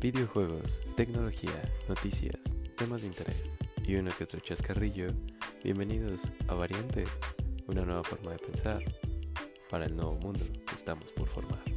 videojuegos, tecnología, noticias, temas de interés y uno que otro chascarrillo, bienvenidos a Variante, una nueva forma de pensar para el nuevo mundo que estamos por formar.